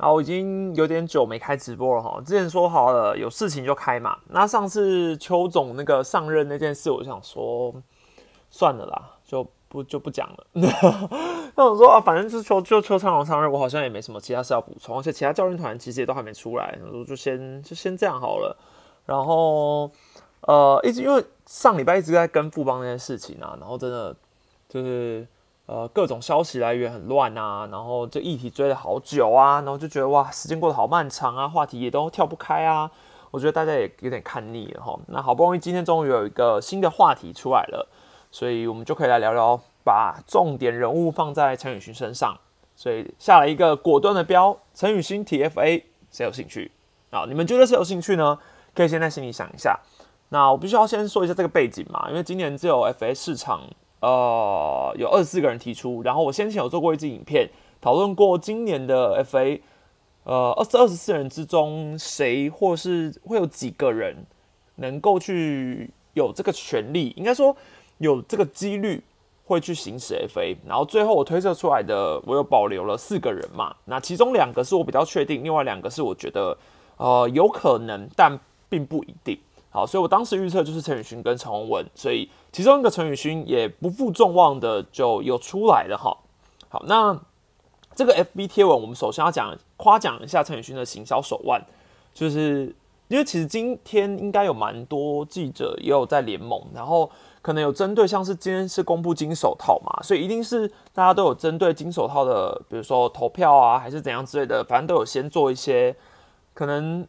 啊，我已经有点久没开直播了哈。之前说好了有事情就开嘛。那上次邱总那个上任那件事，我想说算了啦，就不就不讲了。那我说啊，反正就是邱就邱昌荣上任，我好像也没什么其他事要补充，而且其他教练团其实也都还没出来，我就先就先这样好了。然后呃，一直因为上礼拜一直在跟富邦那件事情啊，然后真的就是。呃，各种消息来源很乱啊，然后这议题追了好久啊，然后就觉得哇，时间过得好漫长啊，话题也都跳不开啊。我觉得大家也有点看腻了哈。那好不容易今天终于有一个新的话题出来了，所以我们就可以来聊聊，把重点人物放在陈宇勋身上。所以下了一个果断的标，陈宇勋 TFA，谁有兴趣啊？你们觉得谁有兴趣呢？可以先在心里想一下。那我必须要先说一下这个背景嘛，因为今年只有 FA 市场。呃，有二十四个人提出，然后我先前有做过一支影片，讨论过今年的 FA，呃，二十二十四人之中，谁或是会有几个人能够去有这个权利，应该说有这个几率会去行使 FA，然后最后我推测出来的，我有保留了四个人嘛，那其中两个是我比较确定，另外两个是我觉得呃有可能，但并不一定。好，所以我当时预测就是陈宇勋跟陈宏文，所以其中一个陈宇勋也不负众望的就有出来了哈。好，那这个 FB 贴文，我们首先要讲夸奖一下陈宇勋的行销手腕，就是因为其实今天应该有蛮多记者也有在联盟，然后可能有针对像是今天是公布金手套嘛，所以一定是大家都有针对金手套的，比如说投票啊，还是怎样之类的，反正都有先做一些可能。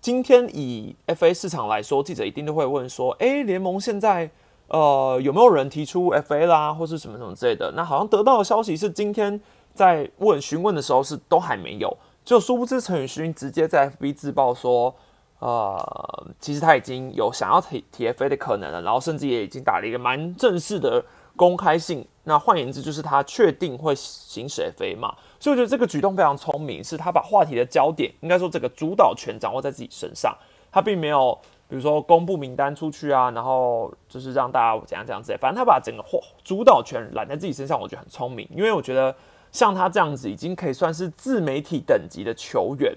今天以 FA 市场来说，记者一定都会问说：“哎，联盟现在呃有没有人提出 FA 啦，或是什么什么之类的？”那好像得到的消息是，今天在问询问的时候是都还没有，就殊不知陈宇勋直接在 FB 自曝说：“呃，其实他已经有想要提提 FA 的可能了，然后甚至也已经打了一个蛮正式的公开信。那换言之，就是他确定会行使 FA 嘛。”所以我觉得这个举动非常聪明，是他把话题的焦点，应该说这个主导权掌握在自己身上。他并没有，比如说公布名单出去啊，然后就是让大家怎样怎样子。反正他把整个主导权揽在自己身上，我觉得很聪明。因为我觉得像他这样子，已经可以算是自媒体等级的球员，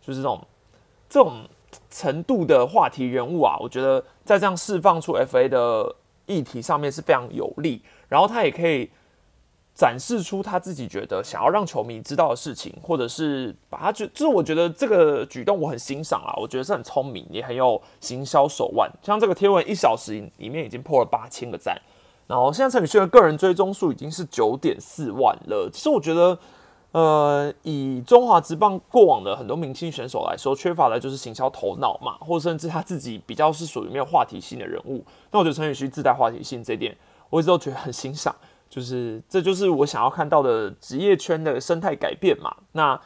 就是这种这种程度的话题人物啊。我觉得在这样释放出 FA 的议题上面是非常有利，然后他也可以。展示出他自己觉得想要让球迷知道的事情，或者是把他觉，就是我觉得这个举动我很欣赏啊，我觉得是很聪明，也很有行销手腕。像这个贴文一小时里面已经破了八千个赞，然后现在陈宇轩的个人追踪数已经是九点四万了。其实我觉得，呃，以中华职棒过往的很多明星选手来说，缺乏的就是行销头脑嘛，或甚至他自己比较是属于没有话题性的人物。那我觉得陈宇轩自带话题性这点，我一直都觉得很欣赏。就是，这就是我想要看到的职业圈的生态改变嘛。那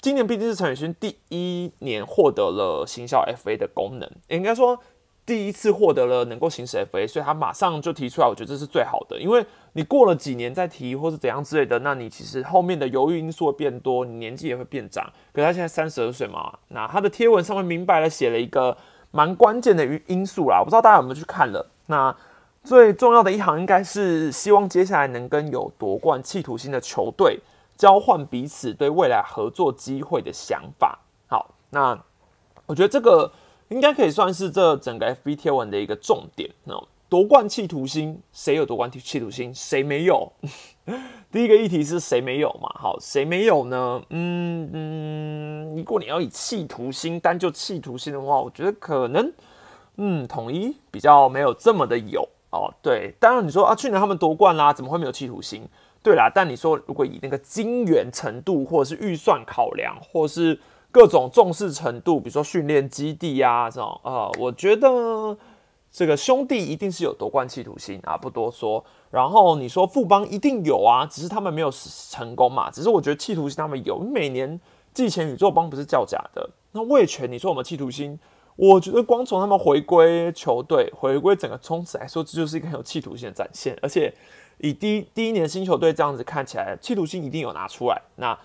今年毕竟是陈宇勋第一年获得了行销 FA 的功能，应该说第一次获得了能够行使 FA，所以他马上就提出来，我觉得这是最好的。因为你过了几年再提或是怎样之类的，那你其实后面的犹豫因素会变多，你年纪也会变长。可他现在三十二岁嘛，那他的贴文上面明白了写了一个蛮关键的因素啦，我不知道大家有没有去看了那。最重要的一行应该是希望接下来能跟有夺冠企图心的球队交换彼此对未来合作机会的想法。好，那我觉得这个应该可以算是这整个 FB 贴文的一个重点。那夺冠企图心，谁有夺冠企图心？谁没有？第一个议题是谁没有嘛？好，谁没有呢？嗯嗯，如果你要以企图心单就企图心的话，我觉得可能嗯，统一比较没有这么的有。哦，对，当然你说啊，去年他们夺冠啦，怎么会没有企图心？对啦，但你说如果以那个金元程度，或者是预算考量，或是各种重视程度，比如说训练基地啊这种，呃，我觉得这个兄弟一定是有夺冠企图心啊，不多说。然后你说富邦一定有啊，只是他们没有成功嘛。只是我觉得企图心他们有，每年季前宇宙邦不是叫假的。那魏权，你说我们企图心？我觉得光从他们回归球队、回归整个冲刺来说，这就是一个很有企图性的展现。而且以第一第一年新球队这样子看起来，企图心一定有拿出来。那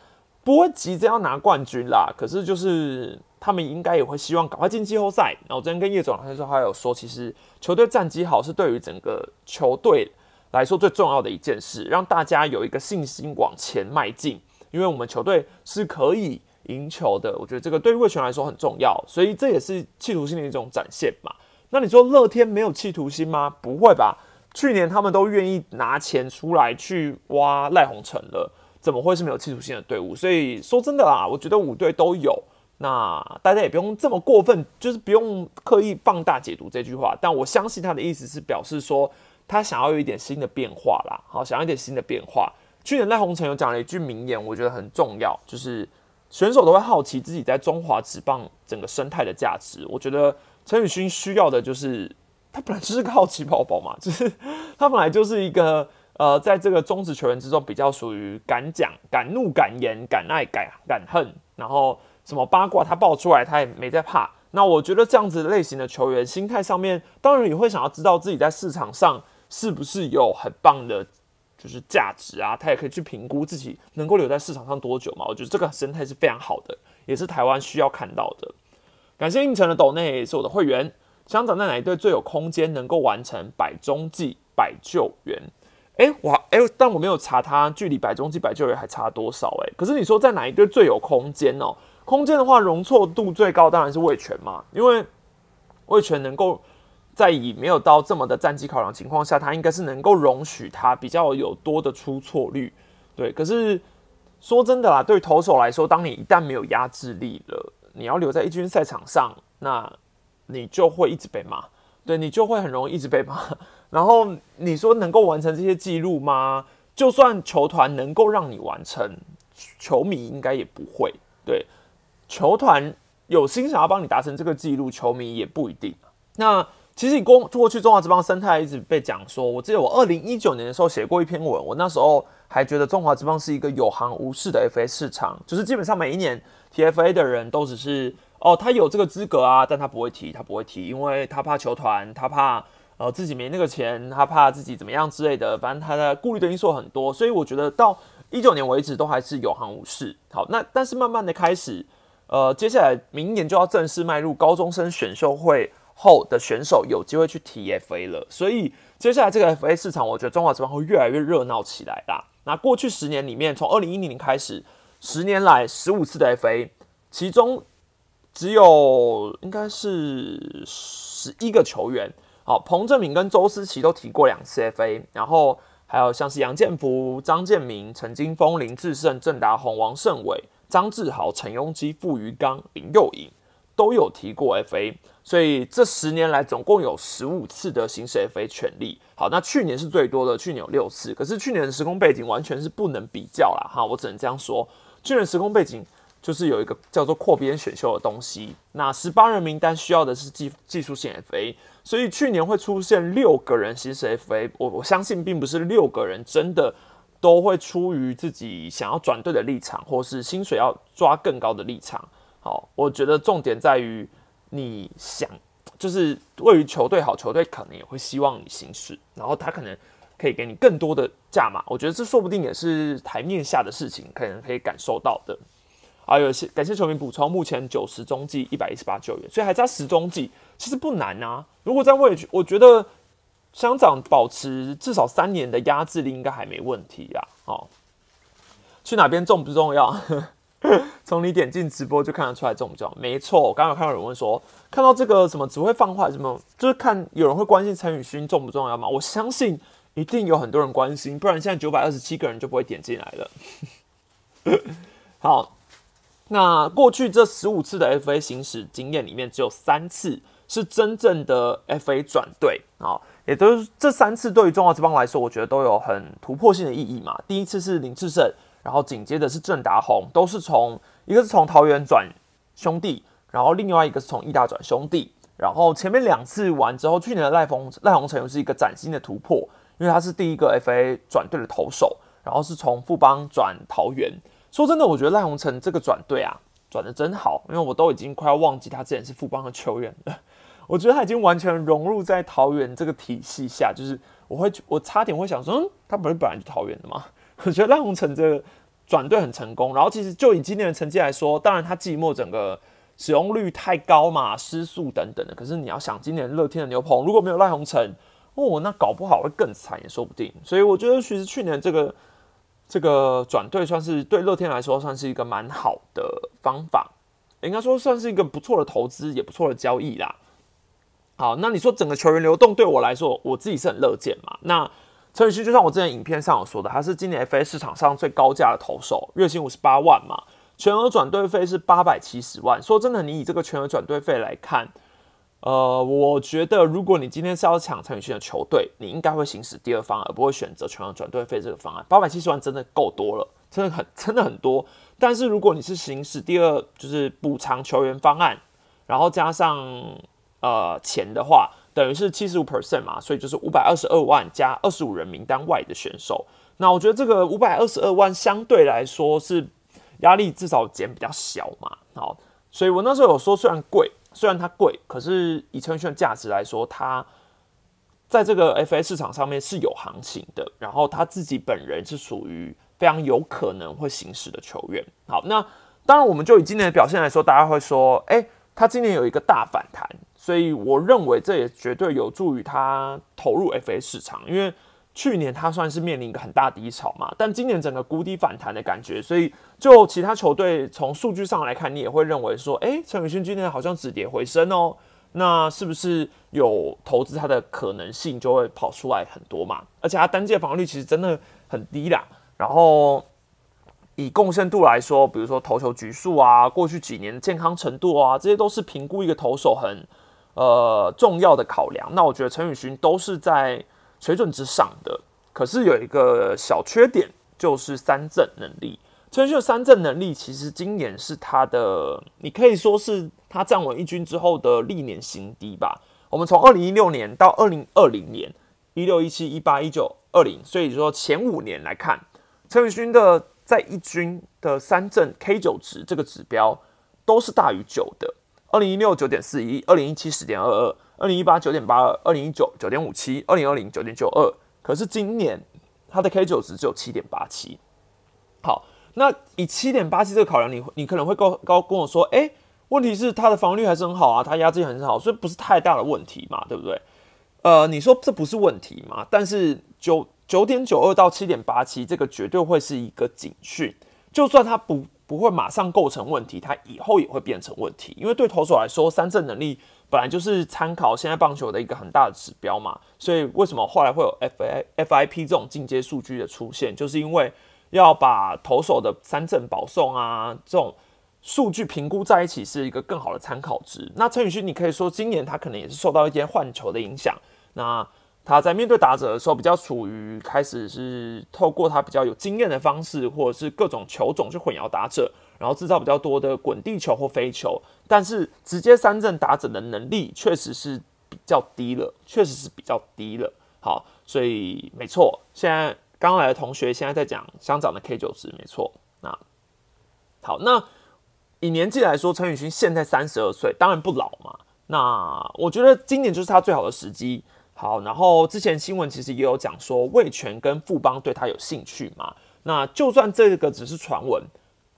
不会急着要拿冠军啦，可是就是他们应该也会希望赶快进季后赛。然后我之前跟叶总他说，他有说，其实球队战绩好是对于整个球队来说最重要的一件事，让大家有一个信心往前迈进。因为我们球队是可以赢球的。我觉得这个对于魏权来说很重要，所以这也是企图心的一种展现嘛。那你说乐天没有企图心吗？不会吧？去年他们都愿意拿钱出来去挖赖鸿成了，怎么会是没有企图心的队伍？所以说真的啦，我觉得五队都有。那大家也不用这么过分，就是不用刻意放大解读这句话。但我相信他的意思是表示说，他想要有一点新的变化啦。好，想要一点新的变化。去年赖鸿成有讲了一句名言，我觉得很重要，就是选手都会好奇自己在中华职棒整个生态的价值。我觉得陈宇勋需要的就是他本来就是个好奇宝宝嘛，就是他本来就是一个呃，在这个中职球员之中比较属于敢讲、敢怒、敢言、敢爱、敢敢恨，然后。什么八卦他爆出来，他也没在怕。那我觉得这样子类型的球员，心态上面当然也会想要知道自己在市场上是不是有很棒的，就是价值啊。他也可以去评估自己能够留在市场上多久嘛。我觉得这个生态是非常好的，也是台湾需要看到的。感谢应城的斗内是我的会员。想长在哪一队最有空间，能够完成百中计百救援？哎，我哎，但我没有查他距离百中计百救援还差多少哎。可是你说在哪一队最有空间哦？空间的话，容错度最高当然是魏权嘛，因为魏权能够在以没有到这么的战绩考量情况下，他应该是能够容许他比较有多的出错率。对，可是说真的啦，对投手来说，当你一旦没有压制力了，你要留在一军赛场上，那你就会一直被骂，对你就会很容易一直被骂。然后你说能够完成这些记录吗？就算球团能够让你完成，球迷应该也不会对。球团有心想要帮你达成这个记录，球迷也不一定。那其实你过过去中华之邦生态一直被讲说，我记得我二零一九年的时候写过一篇文，我那时候还觉得中华之邦是一个有行无市的 FA 市场，就是基本上每一年 TFA 的人都只是哦，他有这个资格啊，但他不会提，他不会提，因为他怕球团，他怕呃自己没那个钱，他怕自己怎么样之类的，反正他的顾虑的因素很多，所以我觉得到一九年为止都还是有行无市。好，那但是慢慢的开始。呃，接下来明年就要正式迈入高中生选秀会后的选手有机会去提 FA 了，所以接下来这个 FA 市场，我觉得中华职棒会越来越热闹起来啦。那过去十年里面，从二零一零年开始，十年来十五次的 FA，其中只有应该是十一个球员，好，彭正明跟周思齐都提过两次 FA，然后还有像是杨建福、张建明、陈金峰、林志胜、郑达宏、王胜伟。张志豪、陈庸基、傅余刚、林佑颖都有提过 FA，所以这十年来总共有十五次的行使 FA 权利。好，那去年是最多的，去年有六次。可是去年的时空背景完全是不能比较啦，哈，我只能这样说。去年时空背景就是有一个叫做扩编选秀的东西，那十八人名单需要的是技技术性 FA，所以去年会出现六个人行使 FA，我我相信并不是六个人真的。都会出于自己想要转队的立场，或是薪水要抓更高的立场。好，我觉得重点在于你想，就是位于球队好，球队可能也会希望你行事，然后他可能可以给你更多的价码。我觉得这说不定也是台面下的事情，可能可以感受到的。啊，有些感谢球迷补充，目前九十中计一百一十八救援，所以还差十中计，其实不难啊。如果在位，我觉得。乡长保持至少三年的压制力应该还没问题呀。哦，去哪边重不重要？从你点进直播就看得出来重不重要。没错，我刚刚看到有人问说，看到这个什么只会放话什么，就是看有人会关心陈宇勋重不重要吗？我相信一定有很多人关心，不然现在九百二十七个人就不会点进来了。好，那过去这十五次的 FA 行驶经验里面，只有三次是真正的 FA 转队啊。也都是这三次对于中华之邦来说，我觉得都有很突破性的意义嘛。第一次是林志胜，然后紧接着是郑达宏，都是从一个是从桃园转兄弟，然后另外一个是从义大转兄弟。然后前面两次完之后，去年的赖峰赖鸿成又是一个崭新的突破，因为他是第一个 FA 转队的投手，然后是从富邦转桃园。说真的，我觉得赖鸿成这个转队啊，转的真好，因为我都已经快要忘记他之前是富邦的球员了。我觉得他已经完全融入在桃园这个体系下，就是我会我差点会想说，嗯，他不是本来就桃园的吗？我觉得赖鸿成这个转队很成功，然后其实就以今年的成绩来说，当然他季末整个使用率太高嘛，失速等等的。可是你要想，今年乐天的牛棚如果没有赖鸿成，哦，那搞不好会更惨也说不定。所以我觉得其实去年这个这个转队算是对乐天来说算是一个蛮好的方法，应该说算是一个不错的投资，也不错的交易啦。好，那你说整个球员流动对我来说，我自己是很乐见嘛。那陈宇勋就像我之前影片上有说的，他是今年 FA 市场上最高价的投手，月薪五十八万嘛，全额转队费是八百七十万。说真的，你以这个全额转队费来看，呃，我觉得如果你今天是要抢陈宇勋的球队，你应该会行使第二方案，而不会选择全额转队费这个方案。八百七十万真的够多了，真的很真的很多。但是如果你是行使第二，就是补偿球员方案，然后加上呃钱的话。等于是七十五 percent 嘛，所以就是五百二十二万加二十五人名单外的选手。那我觉得这个五百二十二万相对来说是压力至少减比较小嘛。好，所以我那时候有说，虽然贵，虽然它贵，可是以陈宇的价值来说，它在这个 FA 市场上面是有行情的。然后他自己本人是属于非常有可能会行使的球员。好，那当然我们就以今年的表现来说，大家会说，哎，他今年有一个大反弹。所以我认为这也绝对有助于他投入 FA 市场，因为去年他算是面临一个很大低潮嘛，但今年整个谷底反弹的感觉，所以就其他球队从数据上来看，你也会认为说，哎，陈宇勋今年好像止跌回升哦，那是不是有投资他的可能性就会跑出来很多嘛？而且他单届防御率其实真的很低啦，然后。以贡献度来说，比如说投球局数啊，过去几年的健康程度啊，这些都是评估一个投手很呃重要的考量。那我觉得陈宇勋都是在水准之上的，可是有一个小缺点，就是三振能力。陈宇勋的三振能力其实今年是他的，你可以说是他站稳一军之后的历年新低吧。我们从二零一六年到二零二零年，一六一七一八一九二零，所以说前五年来看，陈宇勋的。在一军的三振 K 九值这个指标都是大于九的。二零一六九点四一，二零一七十点二二，二零一八九点八二，二零一九九点五七，二零二零九点九二。可是今年它的 K 九值只有七点八七。好，那以七点八七这个考量，你你可能会高高跟我说，哎，问题是它的防御还是很好啊，它压制力很好，所以不是太大的问题嘛，对不对？呃，你说这不是问题嘛？但是九九点九二到七点八七，这个绝对会是一个警讯。就算它不不会马上构成问题，它以后也会变成问题。因为对投手来说，三振能力本来就是参考现在棒球的一个很大的指标嘛。所以为什么后来会有 F I F I P 这种进阶数据的出现，就是因为要把投手的三振保送啊这种数据评估在一起，是一个更好的参考值。那陈宇勋，你可以说今年他可能也是受到一些换球的影响。那他在面对打者的时候，比较处于开始是透过他比较有经验的方式，或者是各种球种去混淆打者，然后制造比较多的滚地球或飞球。但是直接三振打者的能力确实是比较低了，确实是比较低了。好，所以没错，现在刚来的同学现在在讲香港的 K 九值，没错。那好，那以年纪来说，陈宇勋现在三十二岁，当然不老嘛。那我觉得今年就是他最好的时机。好，然后之前新闻其实也有讲说，魏权跟富邦对他有兴趣嘛？那就算这个只是传闻，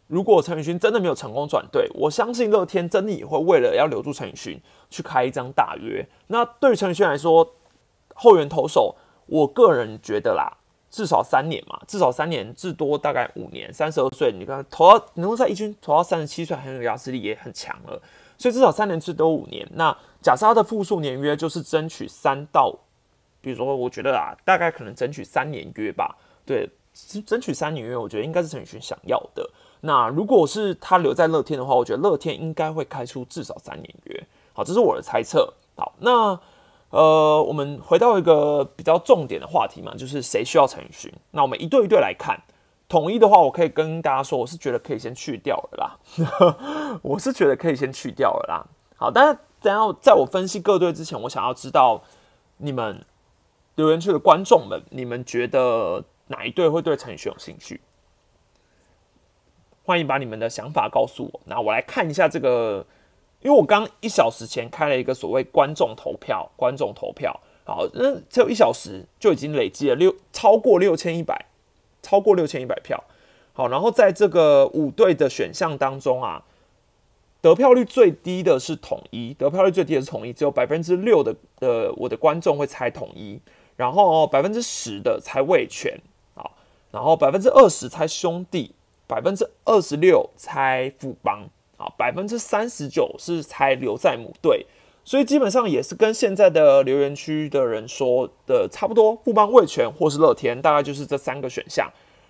如果陈宇勋真的没有成功转队，我相信乐天真的也会为了要留住陈宇勋去开一张大约。那对于陈宇勋来说，后援投手，我个人觉得啦，至少三年嘛，至少三年，至多大概五年。三十二岁，你看投到能够在一军投到三十七岁，很有压制力，也很强了。所以至少三年至多五年。那假设他的复数年约就是争取三到，比如说我觉得啊，大概可能争取三年约吧。对，争取三年约，我觉得应该是陈宇勋想要的。那如果是他留在乐天的话，我觉得乐天应该会开出至少三年约。好，这是我的猜测。好，那呃，我们回到一个比较重点的话题嘛，就是谁需要陈宇勋？那我们一对一对来看。统一的话，我可以跟大家说，我是觉得可以先去掉了啦。我是觉得可以先去掉了啦。好，但是等下在我分析各队之前，我想要知道你们留言区的观众们，你们觉得哪一队会对陈宇轩有兴趣？欢迎把你们的想法告诉我。那我来看一下这个，因为我刚一小时前开了一个所谓观众投票，观众投票，好，那只有一小时就已经累积了六超过六千一百。超过六千一百票，好，然后在这个五队的选项当中啊，得票率最低的是统一，得票率最低的是统一，只有百分之六的呃我的观众会猜统一，然后百分之十的猜魏权，好，然后百分之二十猜兄弟，百分之二十六猜富邦，啊，百分之三十九是猜留在母队。所以基本上也是跟现在的留言区的人说的差不多，富邦、味全或是乐天，大概就是这三个选项。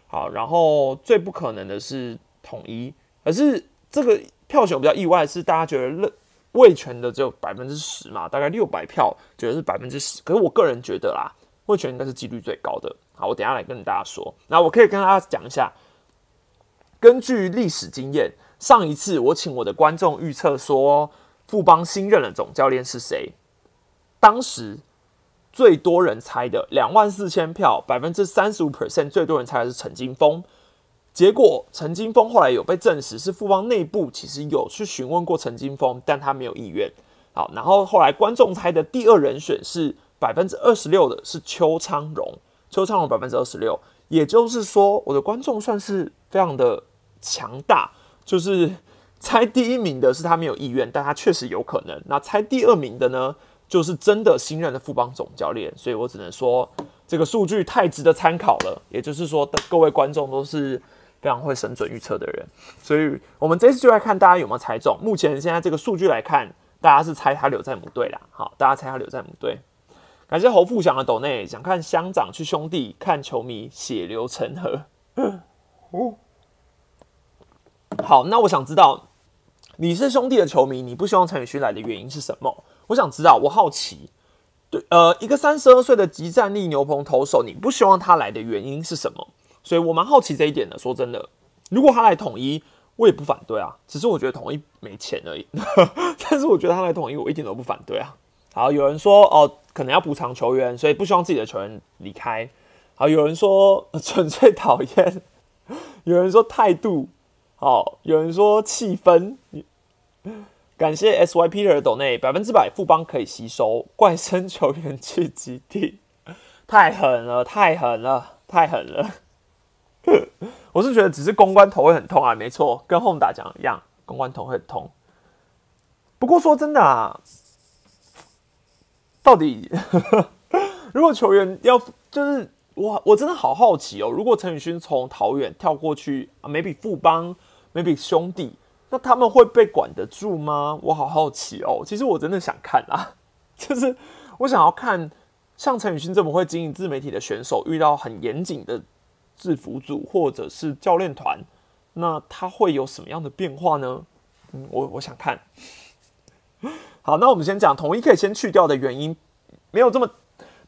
好，然后最不可能的是统一，可是这个票选比较意外，是大家觉得乐味全的只有百分之十嘛，大概六百票觉得是百分之十，可是我个人觉得啦，味全应该是几率最高的。好，我等下来跟大家说。那我可以跟大家讲一下，根据历史经验，上一次我请我的观众预测说。富邦新任的总教练是谁？当时最多人猜的两万四千票，百分之三十五 percent 最多人猜的是陈金峰。结果陈金峰后来有被证实是富邦内部其实有去询问过陈金峰，但他没有意愿。好，然后后来观众猜的第二人选是百分之二十六的是邱昌荣，邱昌荣百分之二十六，也就是说我的观众算是非常的强大，就是。猜第一名的是他没有意愿，但他确实有可能。那猜第二名的呢，就是真的新任的副帮总教练。所以我只能说，这个数据太值得参考了。也就是说，各位观众都是非常会神准预测的人。所以我们这次就来看大家有没有猜中。目前现在这个数据来看，大家是猜他留在母队啦。好，大家猜他留在母队。感谢侯富祥的斗内，想看乡长去兄弟看球迷血流成河。哦，好，那我想知道。你是兄弟的球迷，你不希望陈宇勋来的原因是什么？我想知道，我好奇。对，呃，一个三十二岁的极战力牛棚投手，你不希望他来的原因是什么？所以我蛮好奇这一点的。说真的，如果他来统一，我也不反对啊。只是我觉得统一没钱而已。但是我觉得他来统一，我一点都不反对啊。好，有人说哦，可能要补偿球员，所以不希望自己的球员离开。好，有人说纯粹讨厌，有人说态度。好，有人说气氛，感谢 S Y P 的抖内百分之百富邦可以吸收怪声球员去基地，太狠了，太狠了，太狠了！我是觉得只是公关头会很痛啊，没错，跟 Home 打讲一样，公关头会很痛。不过说真的啊，到底 如果球员要就是。我我真的好好奇哦，如果陈宇勋从桃园跳过去啊，maybe 富邦，maybe 兄弟，那他们会被管得住吗？我好好奇哦。其实我真的想看啊，就是我想要看像陈宇勋这么会经营自媒体的选手，遇到很严谨的制服组或者是教练团，那他会有什么样的变化呢？嗯，我我想看。好，那我们先讲统一可以先去掉的原因，没有这么。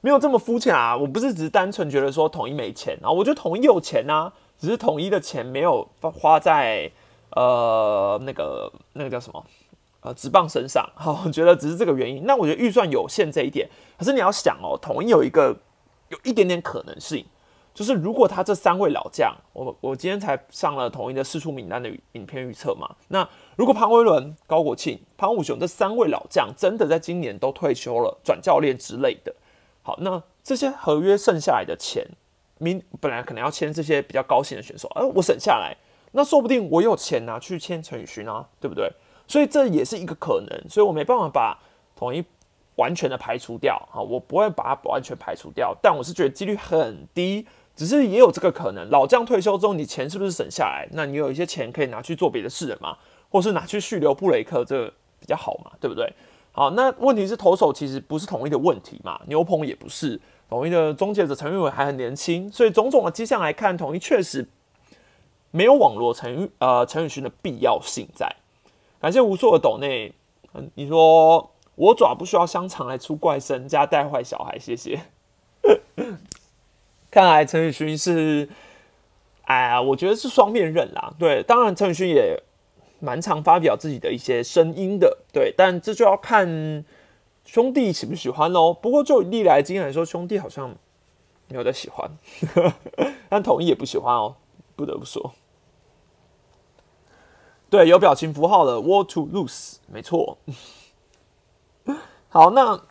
没有这么肤浅啊！我不是只是单纯觉得说统一没钱啊，我觉得统一有钱呐，只是统一的钱没有花在呃那个那个叫什么呃直棒身上。好，我觉得只是这个原因。那我觉得预算有限这一点，可是你要想哦，统一有一个有一点点可能性，就是如果他这三位老将，我我今天才上了统一的四出名单的影片预测嘛，那如果潘威伦、高国庆、潘武雄这三位老将真的在今年都退休了，转教练之类的。好，那这些合约剩下来的钱，明本来可能要签这些比较高薪的选手，而我省下来，那说不定我有钱拿去签陈宇勋啊，对不对？所以这也是一个可能，所以我没办法把统一完全的排除掉啊，我不会把它完全排除掉，但我是觉得几率很低，只是也有这个可能。老将退休之后，你钱是不是省下来？那你有一些钱可以拿去做别的事了嘛，或是拿去续留布雷克，这个比较好嘛，对不对？好，那问题是投手其实不是统一的问题嘛？牛棚也不是统一的终结者，陈玉伟还很年轻，所以种种的迹象来看，统一确实没有网络陈玉呃陈宇勋的必要性在。感谢无数的斗内，你说我爪不需要香肠来出怪声加带坏小孩，谢谢。看来陈宇勋是，哎呀，我觉得是双面刃啦。对，当然陈宇勋也。蛮常发表自己的一些声音的，对，但这就要看兄弟喜不喜欢喽。不过就历来经验来说，兄弟好像没有在喜欢，但统一也不喜欢哦，不得不说。对，有表情符号的 “war to lose”，没错。好，那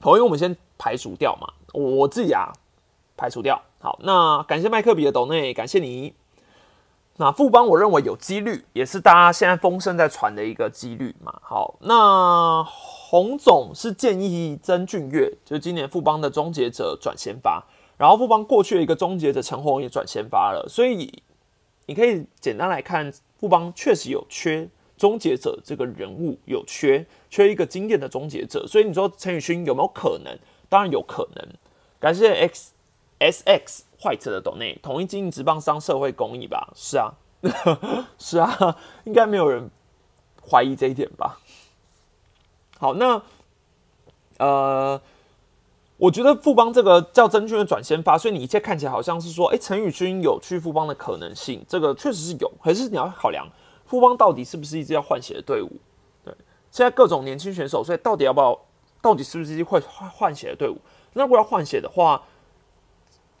统一我们先排除掉嘛，我自己啊排除掉。好，那感谢麦克比的抖内，感谢你。那富邦，我认为有几率，也是大家现在风声在传的一个几率嘛。好，那洪总是建议曾俊岳，就今年富邦的终结者转先发，然后富邦过去的一个终结者陈宏也转先发了，所以你可以简单来看，富邦确实有缺终结者这个人物，有缺缺一个经典的终结者。所以你说陈宇勋有没有可能？当然有可能。感谢 X S X 坏车的懂内，统一经营职棒商社会公益吧？是啊，是啊，应该没有人怀疑这一点吧？好，那呃。我觉得富邦这个叫真菌的转先发，所以你一切看起来好像是说，哎，陈宇君有去富邦的可能性，这个确实是有。可是你要考量富邦到底是不是一支要换血的队伍？对，现在各种年轻选手，所以到底要不要，到底是不是一支会换换血的队伍？那如果要换血的话，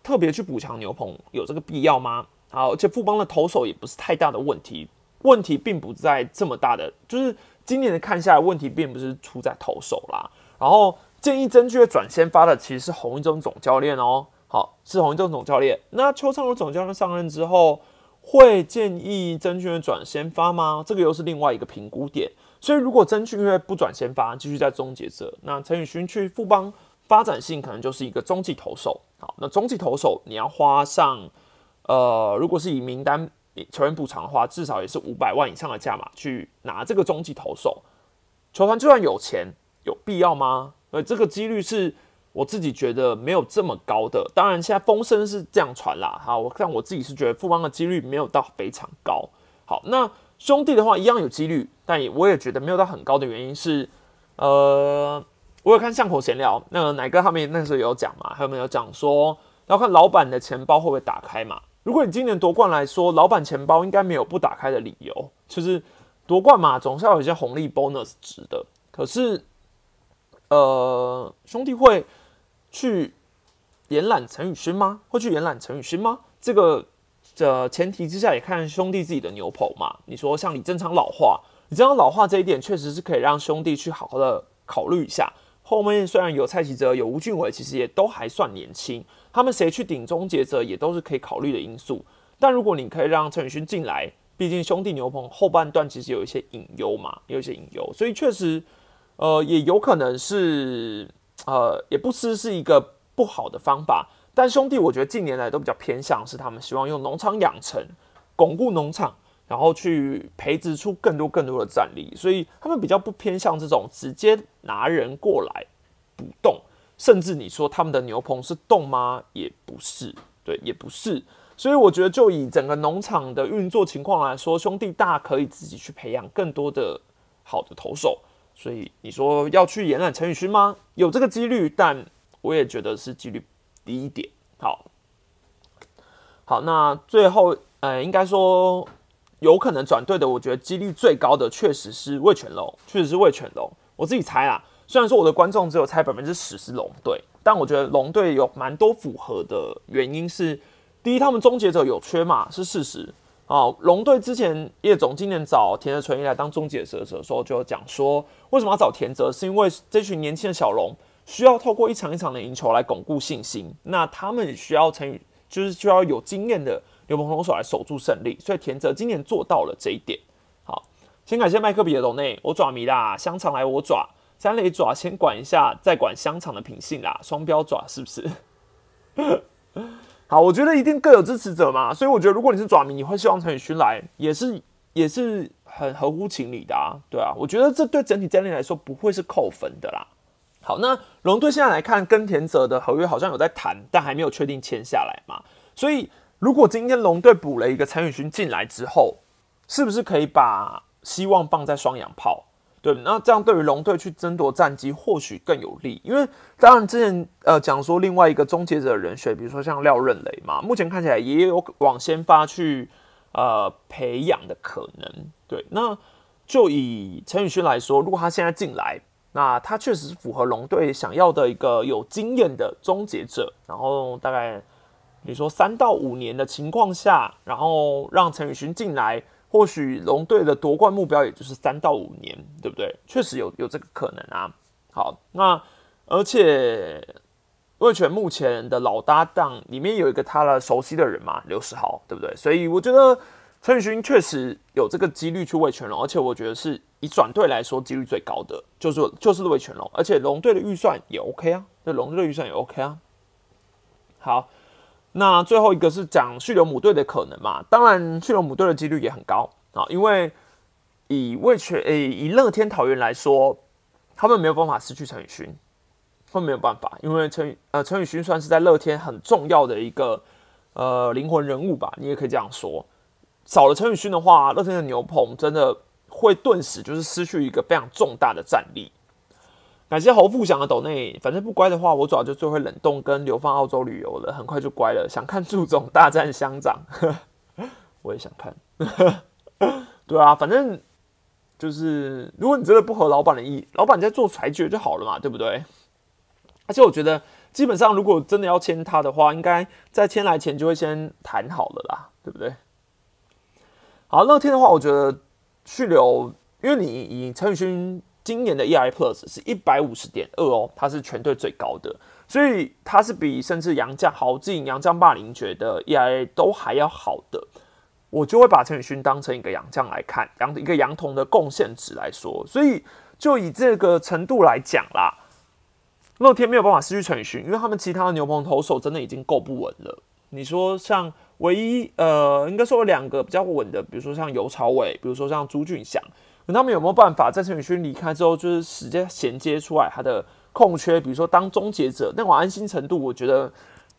特别去补强牛棚有这个必要吗？好，而且富邦的投手也不是太大的问题，问题并不在这么大的，就是今年的看下来，问题并不是出在投手啦，然后。建议曾俊转先发的其实是洪一中总教练哦，好是洪一中总教练。那邱昌荣总教练上任之后，会建议曾俊转先发吗？这个又是另外一个评估点。所以如果曾俊岳不转先发，继续在终结者，那陈宇勋去富邦发展性可能就是一个中继投手。好，那中继投手你要花上，呃，如果是以名单球员补偿的话，至少也是五百万以上的价码去拿这个中继投手。球团就算有钱，有必要吗？呃，这个几率是我自己觉得没有这么高的。当然，现在风声是这样传啦。哈，我看我自己是觉得富邦的几率没有到非常高。好，那兄弟的话一样有几率，但也我也觉得没有到很高的原因是，呃，我有看巷口闲聊，那个奶哥他们那时候有讲嘛，他们有讲说要看老板的钱包会不会打开嘛。如果你今年夺冠来说，老板钱包应该没有不打开的理由，就是夺冠嘛，总是要有一些红利 bonus 值的。可是。呃，兄弟会去延揽陈宇勋吗？会去延揽陈宇勋吗？这个的前提之下，也看兄弟自己的牛棚嘛。你说像李正昌老化，李正昌老化这一点，确实是可以让兄弟去好好的考虑一下。后面虽然有蔡启哲、有吴俊伟，其实也都还算年轻，他们谁去顶终结者，也都是可以考虑的因素。但如果你可以让陈宇勋进来，毕竟兄弟牛棚后半段其实有一些隐忧嘛，有一些隐忧，所以确实。呃，也有可能是，呃，也不失是一个不好的方法。但兄弟，我觉得近年来都比较偏向是他们希望用农场养成，巩固农场，然后去培植出更多更多的战力。所以他们比较不偏向这种直接拿人过来补洞，甚至你说他们的牛棚是洞吗？也不是，对，也不是。所以我觉得，就以整个农场的运作情况来说，兄弟大可以自己去培养更多的好的投手。所以你说要去延揽陈宇勋吗？有这个几率，但我也觉得是几率低一点。好，好，那最后呃，应该说有可能转队的，我觉得几率最高的确实是魏全龙，确实是魏全龙。我自己猜啊，虽然说我的观众只有猜百分之十是龙队，但我觉得龙队有蛮多符合的原因是：第一，他们终结者有缺嘛，是事实。哦，龙队之前叶总今年找田泽纯一来当终结者的时候，就讲说，为什么要找田泽？是因为这群年轻的小龙需要透过一场一场的赢球来巩固信心。那他们需要成，就是需要有经验的牛棚龙手来守住胜利。所以田泽今年做到了这一点。好，先感谢麦克比的龙内，我爪迷啦，香肠来我爪，三雷爪先管一下，再管香肠的品性啦，双标爪是不是？好，我觉得一定各有支持者嘛，所以我觉得如果你是爪迷，你会希望陈宇勋来，也是也是很合乎情理的啊，对啊，我觉得这对整体战力来说不会是扣分的啦。好，那龙队现在来看，跟田泽的合约好像有在谈，但还没有确定签下来嘛，所以如果今天龙队补了一个陈宇勋进来之后，是不是可以把希望放在双阳炮？对，那这样对于龙队去争夺战机或许更有利，因为当然之前呃讲说另外一个终结者人选，比如说像廖任雷嘛，目前看起来也有往先发去呃培养的可能。对，那就以陈宇勋来说，如果他现在进来，那他确实是符合龙队想要的一个有经验的终结者，然后大概你说三到五年的情况下，然后让陈宇勋进来。或许龙队的夺冠目标也就是三到五年，对不对？确实有有这个可能啊。好，那而且魏权目前的老搭档里面有一个他的熟悉的人嘛，刘世豪，对不对？所以我觉得陈宇勋确实有这个几率去魏全龙，而且我觉得是以转队来说几率最高的，就是就是魏全龙，而且龙队的预算也 OK 啊，那龙队的预算也 OK 啊。好，那最后一个是讲去留母队的可能嘛？当然，去留母队的几率也很高啊，因为以魏全诶以乐天桃园来说，他们没有办法失去陈宇勋，会没有办法，因为陈宇呃陈宇勋算是在乐天很重要的一个呃灵魂人物吧，你也可以这样说。少了陈宇勋的话，乐天的牛棚真的会顿时就是失去一个非常重大的战力。感谢侯富祥的抖内，反正不乖的话，我主要就最会冷冻跟流放澳洲旅游了，很快就乖了。想看祝总大战乡长，我也想看。对啊，反正就是如果你真的不合老板的意，老板在做裁决就好了嘛，对不对？而且我觉得基本上如果真的要签他的话，应该在签来前就会先谈好了啦，对不对？好，乐天的话，我觉得去留，因为你以陈宇勋。今年的 EI Plus 是一百五十点二哦，它是全队最高的，所以它是比甚至杨将豪进、杨将霸凌爵的 EI 都还要好的。我就会把陈宇勋当成一个杨将来看，杨一个杨童的贡献值来说，所以就以这个程度来讲啦，乐天没有办法失去陈宇勋，因为他们其他的牛棚投手真的已经够不稳了。你说像唯一呃，应该说两个比较稳的，比如说像尤朝伟，比如说像朱俊祥。那他们有没有办法在陈宇勋离开之后，就是直接衔接出来他的空缺？比如说当终结者那种安心程度，我觉得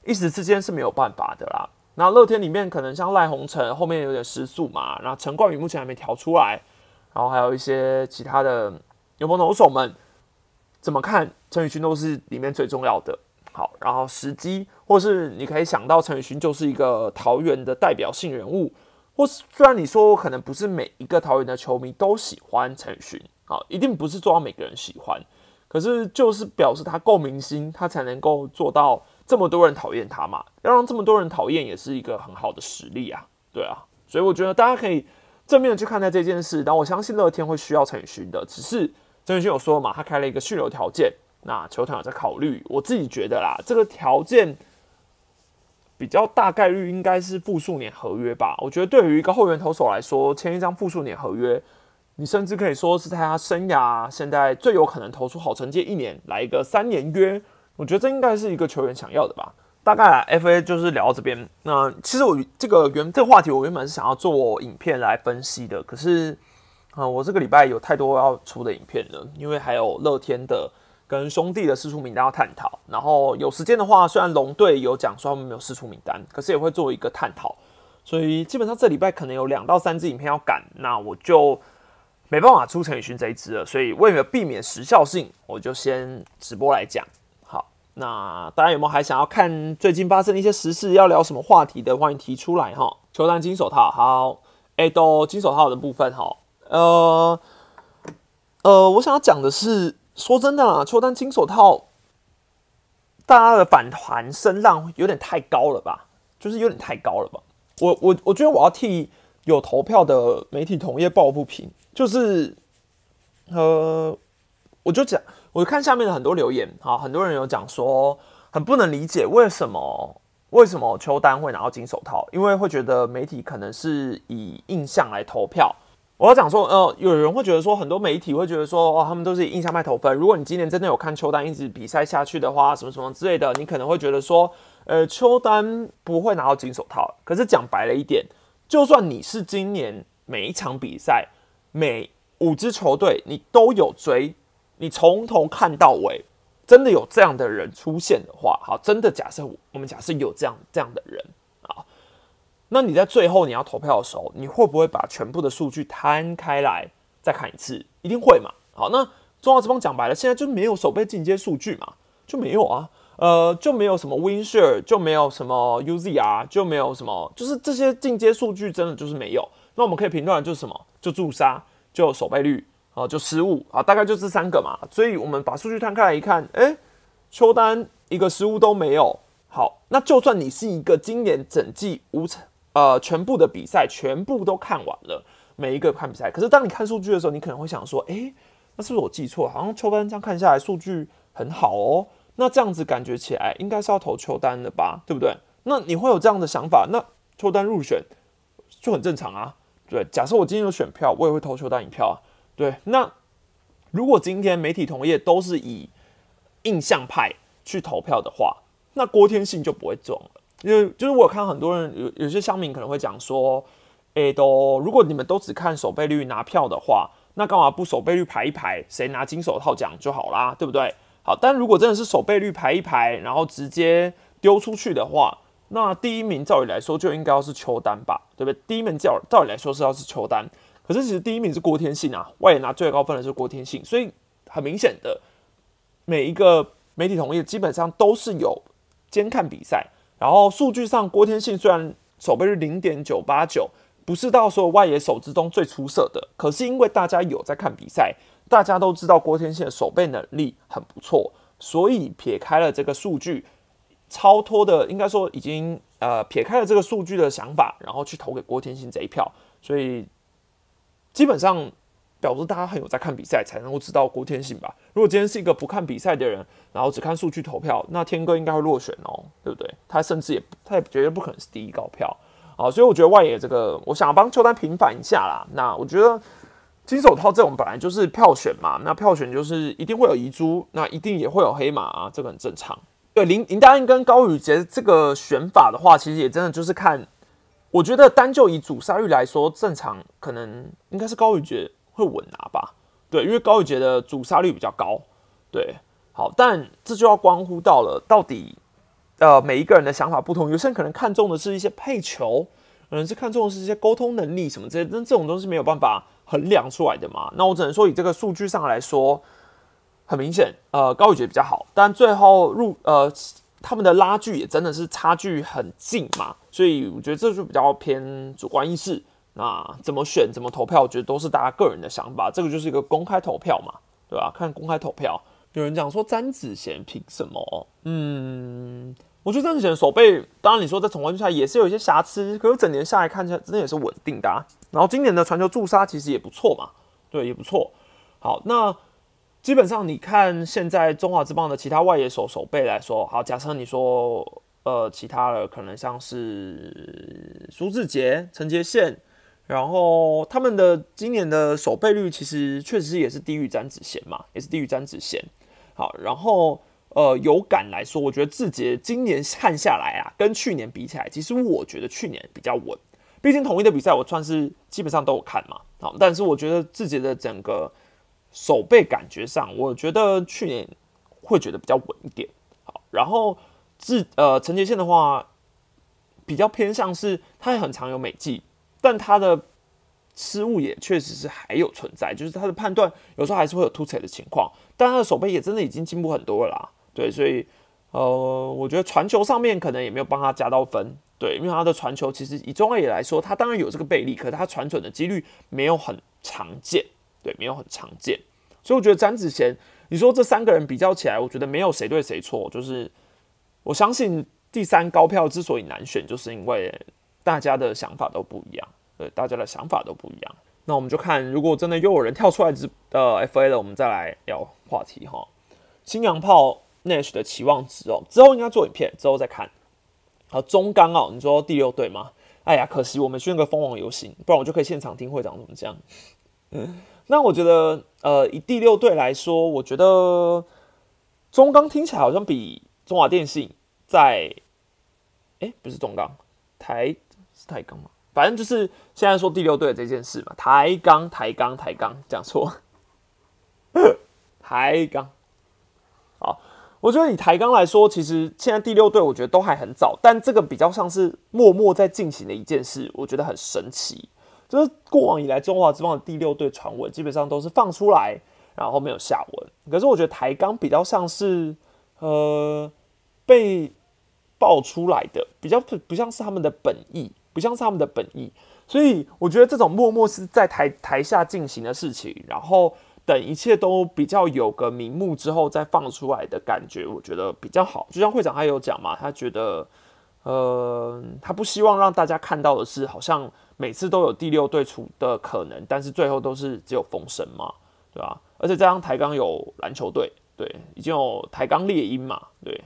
一时之间是没有办法的啦。那乐天里面可能像赖鸿成后面有点失速嘛，然后陈冠宇目前还没调出来，然后还有一些其他的有朋投手们怎么看陈宇勋都是里面最重要的。好，然后时机，或是你可以想到陈宇勋就是一个桃园的代表性人物。或是虽然你说我可能不是每一个桃园的球迷都喜欢陈宇勋啊，一定不是做到每个人喜欢，可是就是表示他够明星，他才能够做到这么多人讨厌他嘛。要让这么多人讨厌，也是一个很好的实力啊，对啊。所以我觉得大家可以正面的去看待这件事。但我相信乐天会需要陈宇勋的，只是陈宇勋有说嘛，他开了一个续留条件，那球团有在考虑。我自己觉得啦，这个条件。比较大概率应该是复数年合约吧。我觉得对于一个后援投手来说，签一张复数年合约，你甚至可以说是在他生涯现在最有可能投出好成绩一年来一个三年约。我觉得这应该是一个球员想要的吧。大概 FA 就是聊到这边。那其实我这个原这个话题我原本是想要做影片来分析的，可是啊，我这个礼拜有太多要出的影片了，因为还有乐天的。跟兄弟的试出名单要探讨，然后有时间的话，虽然龙队有讲说他们没有试出名单，可是也会做一个探讨，所以基本上这礼拜可能有两到三支影片要赶，那我就没办法出陈宇勋这一支了，所以为了避免时效性，我就先直播来讲。好，那大家有没有还想要看最近发生的一些时事，要聊什么话题的，欢迎提出来哈。球单金手套，好，哎，都金手套的部分哈，呃呃，我想要讲的是。说真的啊，秋丹金手套，大家的反弹声浪有点太高了吧？就是有点太高了吧？我我我觉得我要替有投票的媒体同业抱不平，就是呃，我就讲，我看下面的很多留言啊，很多人有讲说很不能理解为什么为什么邱丹会拿到金手套，因为会觉得媒体可能是以印象来投票。我要讲说，呃，有人会觉得说，很多媒体会觉得说，哦，他们都是印象派投分。如果你今年真的有看邱丹一直比赛下去的话，什么什么之类的，你可能会觉得说，呃，邱丹不会拿到金手套。可是讲白了一点，就算你是今年每一场比赛每五支球队你都有追，你从头看到尾，真的有这样的人出现的话，好，真的假设我们假设有这样这样的人。那你在最后你要投票的时候，你会不会把全部的数据摊开来再看一次？一定会嘛？好，那中华之邦讲白了，现在就没有手背进阶数据嘛，就没有啊，呃，就没有什么 win share，就没有什么 UZR，就没有什么，就是这些进阶数据真的就是没有。那我们可以评断就是什么？就驻杀，就守备率啊，就失误啊，大概就这三个嘛。所以我们把数据摊开来一看，哎，邱丹一个失误都没有。好，那就算你是一个今年整季无成。呃，全部的比赛全部都看完了，每一个看比赛。可是当你看数据的时候，你可能会想说，诶，那是不是我记错？好像邱丹这样看下来数据很好哦，那这样子感觉起来应该是要投邱丹的吧，对不对？那你会有这样的想法，那邱丹入选就很正常啊。对，假设我今天有选票，我也会投邱丹一票啊。对，那如果今天媒体同业都是以印象派去投票的话，那郭天信就不会中了。因为就是我有看很多人有有些乡民可能会讲说，诶，都如果你们都只看守备率拿票的话，那干嘛不守备率排一排，谁拿金手套奖就好啦，对不对？好，但如果真的是守备率排一排，然后直接丢出去的话，那第一名照理来说就应该要是邱丹吧，对不对？第一名照照理来说是要是邱丹，可是其实第一名是郭天信啊，外野拿最高分的是郭天信，所以很明显的，每一个媒体同业基本上都是有监看比赛。然后数据上，郭天信虽然守备率零点九八九，不是到所有外野手之中最出色的，可是因为大家有在看比赛，大家都知道郭天信的守备能力很不错，所以撇开了这个数据，超脱的应该说已经呃撇开了这个数据的想法，然后去投给郭天信这一票，所以基本上。表示大家很有在看比赛，才能够知道郭天信吧。如果今天是一个不看比赛的人，然后只看数据投票，那天哥应该会落选哦，对不对？他甚至也他也绝对不可能是第一高票啊。所以我觉得外野这个，我想帮邱丹平反一下啦。那我觉得金手套这种本来就是票选嘛，那票选就是一定会有遗珠，那一定也会有黑马啊，这个很正常。对林林大英跟高宇杰这个选法的话，其实也真的就是看，我觉得单就以主杀率来说，正常可能应该是高宇杰。会稳拿吧，对，因为高宇杰的主杀率比较高，对，好，但这就要关乎到了，到底呃每一个人的想法不同，有些人可能看重的是一些配球，有人是看重的是一些沟通能力什么这些，但这种东西没有办法衡量出来的嘛，那我只能说以这个数据上来说，很明显，呃，高宇杰比较好，但最后入呃他们的拉距也真的是差距很近嘛，所以我觉得这就比较偏主观意识。那怎么选、怎么投票，我觉得都是大家个人的想法。这个就是一个公开投票嘛，对吧？看公开投票。有人讲说詹子贤凭什么？嗯，我觉得詹子贤手背，当然你说在总冠军赛也是有一些瑕疵，可是整年下来看起来真的也是稳定的。啊然后今年的传球助杀其实也不错嘛，对，也不错。好，那基本上你看现在中华之棒的其他外野手手背来说，好，假设你说呃其他的可能像是苏志杰、陈杰宪。然后他们的今年的守备率其实确实也是低于詹子贤嘛，也是低于詹子贤。好，然后呃有感来说，我觉得志杰今年看下来啊，跟去年比起来，其实我觉得去年比较稳。毕竟统一的比赛我算是基本上都有看嘛，好，但是我觉得志杰的整个守备感觉上，我觉得去年会觉得比较稳一点。好，然后字呃陈杰宪的话，比较偏向是他也很常有美记。但他的失误也确实是还有存在，就是他的判断有时候还是会有突踩的情况。但他的手背也真的已经进步很多了啦，对，所以呃，我觉得传球上面可能也没有帮他加到分，对，因为他的传球其实以中外野来说，他当然有这个背力，可是他传准的几率没有很常见，对，没有很常见。所以我觉得詹子贤，你说这三个人比较起来，我觉得没有谁对谁错，就是我相信第三高票之所以难选，就是因为大家的想法都不一样。对，大家的想法都不一样。那我们就看，如果真的又有人跳出来之呃 FA 了，我们再来聊话题哈。新娘炮 Nash 的期望值哦，之后应该做影片，之后再看。好，中钢哦，你说第六队吗？哎呀，可惜我们去那个蜂王游行，不然我就可以现场听会长怎么讲。嗯，那我觉得呃，以第六队来说，我觉得中钢听起来好像比中华电信在，哎，不是中钢，台是台钢吗？反正就是现在说第六队这件事嘛，抬杠抬杠抬杠，讲错，抬杠。好，我觉得以抬杠来说，其实现在第六队我觉得都还很早，但这个比较像是默默在进行的一件事，我觉得很神奇。就是过往以来中华之邦的第六队传闻，基本上都是放出来，然后没有下文。可是我觉得抬杠比较像是呃被爆出来的，比较不不像是他们的本意。不像是他们的本意，所以我觉得这种默默是在台台下进行的事情，然后等一切都比较有个名目之后再放出来的感觉，我觉得比较好。就像会长他有讲嘛，他觉得，呃，他不希望让大家看到的是，好像每次都有第六队出的可能，但是最后都是只有风声嘛，对吧？而且这样台钢有篮球队，对，已经有台钢猎鹰嘛，对，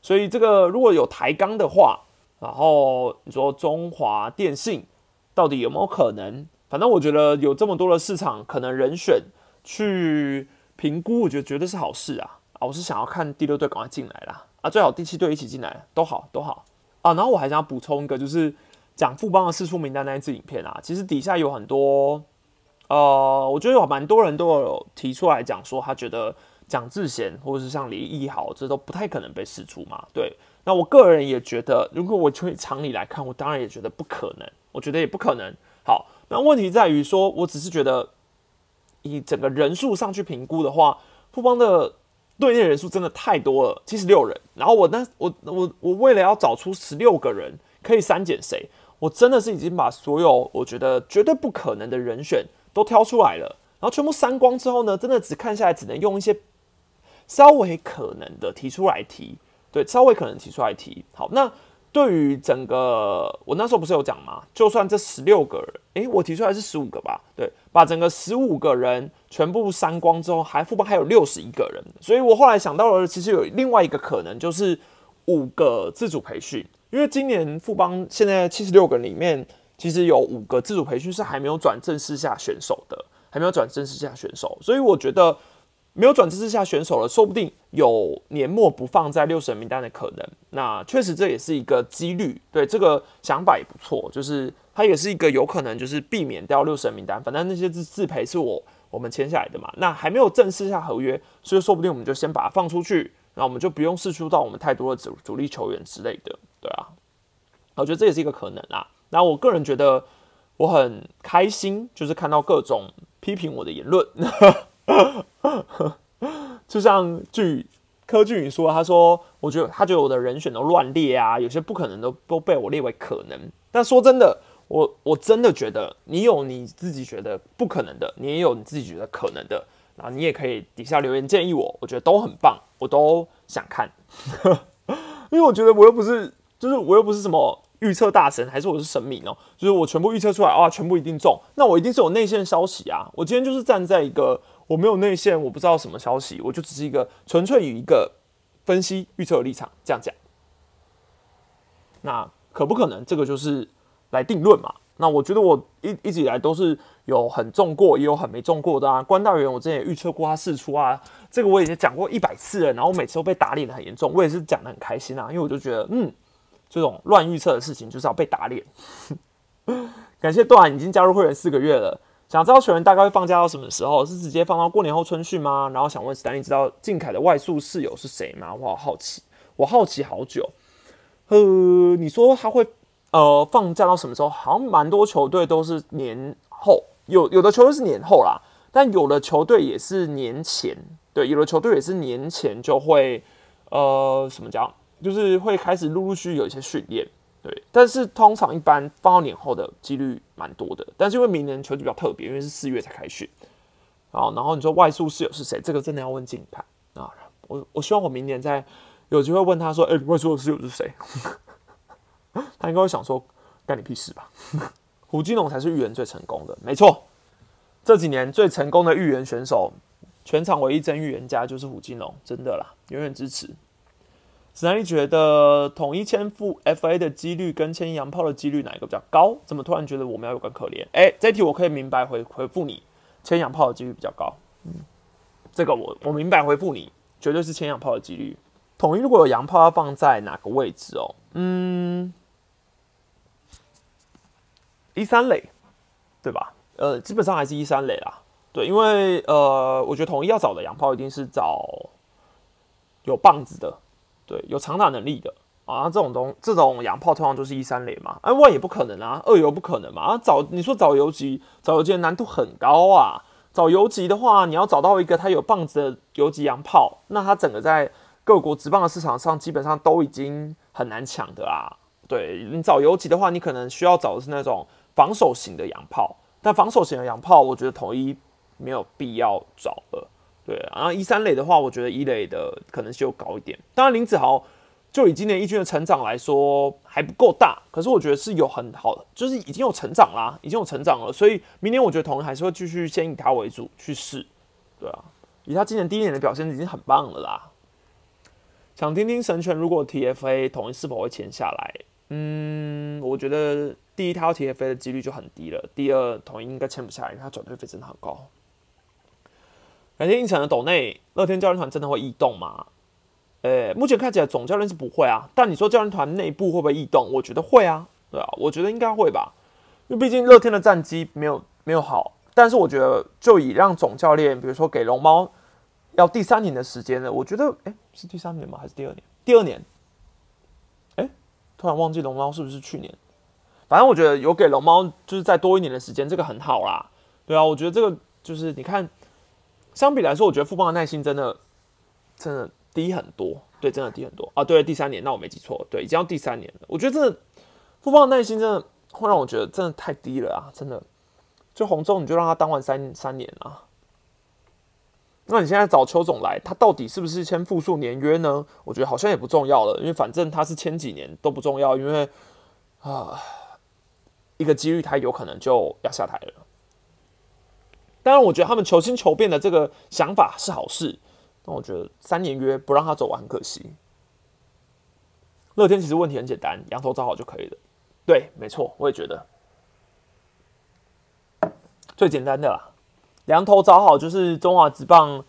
所以这个如果有台钢的话。然后你说中华电信到底有没有可能？反正我觉得有这么多的市场可能人选去评估，我觉得绝对是好事啊！啊，我是想要看第六队赶快进来啦！啊，最好第七队一起进来都好都好啊。然后我还想要补充一个，就是讲富邦的试出名单那一支影片啊，其实底下有很多，呃，我觉得有蛮多人都有提出来讲说，他觉得蒋志贤或者是像李毅豪，这都不太可能被试出嘛。对，那我个人也觉得，如果我从常理来看，我当然也觉得不可能，我觉得也不可能。好，那问题在于说，我只是觉得以整个人数上去评估的话，富邦的。队内人数真的太多了，七十六人。然后我那我我我为了要找出十六个人可以删减谁，我真的是已经把所有我觉得绝对不可能的人选都挑出来了。然后全部删光之后呢，真的只看下来只能用一些稍微可能的提出来提，对，稍微可能提出来提。好，那。对于整个，我那时候不是有讲吗？就算这十六个人，诶，我提出来是十五个吧？对，把整个十五个人全部删光之后，还富邦还有六十一个人，所以我后来想到了，其实有另外一个可能，就是五个自主培训，因为今年富邦现在七十六个人里面，其实有五个自主培训是还没有转正式下选手的，还没有转正式下选手，所以我觉得。没有转制之下选手了，说不定有年末不放在六十人名单的可能。那确实这也是一个几率，对这个想法也不错。就是它也是一个有可能，就是避免掉六十人名单。反正那些自自赔是我我们签下来的嘛，那还没有正式下合约，所以说不定我们就先把它放出去，然后我们就不用试出到我们太多的主主力球员之类的，对啊。我觉得这也是一个可能啊。那我个人觉得我很开心，就是看到各种批评我的言论。就像据柯俊宇说，他说：“我觉得他觉得我的人选都乱列啊，有些不可能都都被我列为可能。但说真的，我我真的觉得你有你自己觉得不可能的，你也有你自己觉得可能的，然后你也可以底下留言建议我，我觉得都很棒，我都想看。因为我觉得我又不是，就是我又不是什么预测大神，还是我是神明哦，就是我全部预测出来啊，全部一定中，那我一定是有内线消息啊。我今天就是站在一个。我没有内线，我不知道什么消息，我就只是一个纯粹以一个分析预测的立场这样讲。那可不可能？这个就是来定论嘛。那我觉得我一一直以来都是有很中过，也有很没中过的啊。关大元我之前也预测过他试出啊，这个我已经讲过一百次了，然后每次都被打脸的很严重，我也是讲的很开心啊，因为我就觉得，嗯，这种乱预测的事情就是要被打脸。感谢段已经加入会员四个月了。想知道球员大概会放假到什么时候？是直接放到过年后春训吗？然后想问史丹利，知道靖凯的外宿室友是谁吗？我好好奇，我好奇好久。呃，你说他会呃放假到什么时候？好像蛮多球队都是年后，有有的球队是年后啦，但有的球队也是年前。对，有的球队也是年前就会呃什么叫，就是会开始陆陆续续有一些训练。但是通常一般放到年后的几率蛮多的，但是因为明年球季比较特别，因为是四月才开训，啊，然后你说外宿室友是谁？这个真的要问金牌啊！我我希望我明年再有机会问他说，哎，外宿室友是谁？他应该会想说，干你屁事吧？胡金龙才是预言最成功的，没错，这几年最成功的预言选手，全场唯一真预言家就是胡金龙，真的啦，永远支持。史丹利觉得统一签付 FA 的几率跟签洋炮的几率哪一个比较高？怎么突然觉得我们要有个可怜？哎，这题我可以明白回回复你，签洋炮的几率比较高。嗯，这个我我明白回复你，绝对是签洋炮的几率。统一如果有洋炮要放在哪个位置哦？嗯，一三垒，对吧？呃，基本上还是一三垒啦。对，因为呃，我觉得统一要找的洋炮一定是找有棒子的。对，有长打能力的啊，这种东这种洋炮通常就是一三垒嘛，啊，万也不可能啊，二游不可能嘛，啊，找你说找游击，找游击难度很高啊，找游击的话，你要找到一个他有棒子的游击洋炮，那他整个在各国直棒的市场上基本上都已经很难抢的啊。对你找游击的话，你可能需要找的是那种防守型的洋炮，但防守型的洋炮，我觉得统一没有必要找了。对，然后一三垒的话，我觉得一垒的可能性又高一点。当然林子豪就以今年一军的成长来说还不够大，可是我觉得是有很好的，就是已经有成长啦，已经有成长了。所以明年我觉得同仁还是会继续先以他为主去试。对啊，以他今年第一年的表现已经很棒了啦。想听听神权如果 TFA 统一是否会签下来？嗯，我觉得第一他要 TFA 的几率就很低了。第二统一应该签不下来，因为他转队费真的很高。感谢应城的斗内，乐天教练团真的会异动吗？呃，目前看起来总教练是不会啊。但你说教练团内部会不会异动？我觉得会啊，对啊，我觉得应该会吧。因为毕竟乐天的战绩没有没有好，但是我觉得就以让总教练，比如说给龙猫要第三年的时间了，我觉得，哎，是第三年吗？还是第二年？第二年。哎，突然忘记龙猫是不是去年？反正我觉得有给龙猫就是再多一年的时间，这个很好啦。对啊，我觉得这个就是你看，相比来说，我觉得富邦的耐心真的真的低很多。对，真的低很多啊。对，第三年，那我没记错，对，已经要第三年了。我觉得真的富邦的耐心真的会让我觉得真的太低了啊！真的，就洪忠你就让他当完三三年啊。那你现在找邱总来，他到底是不是签复数年约呢？我觉得好像也不重要了，因为反正他是签几年都不重要，因为啊，一个几率他有可能就要下台了。当然，我觉得他们求新求变的这个想法是好事，但我觉得三年约不让他走完很可惜。乐天其实问题很简单，羊头找好就可以了。对，没错，我也觉得最简单的啦。羊头找好就是中华职棒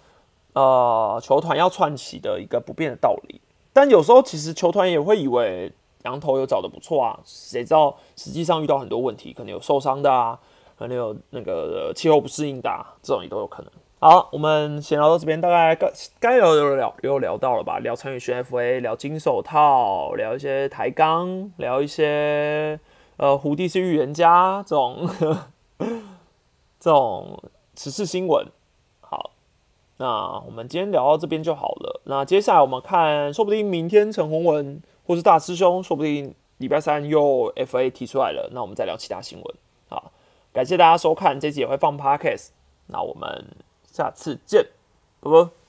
呃球团要串起的一个不变的道理。但有时候其实球团也会以为羊头有找的不错啊，谁知道实际上遇到很多问题，可能有受伤的啊，可能有那个气候不适应的，这种也都有可能。好，我们先聊到这边，大概该该聊有聊又聊到了吧？聊陈宇轩 FA，聊金手套，聊一些抬杠，聊一些呃胡地是预言家这种 这种。时事新闻，好，那我们今天聊到这边就好了。那接下来我们看，说不定明天陈宏文或是大师兄，说不定礼拜三又 FA 提出来了，那我们再聊其他新闻。感谢大家收看，这集也会放 Podcast，那我们下次见，拜拜。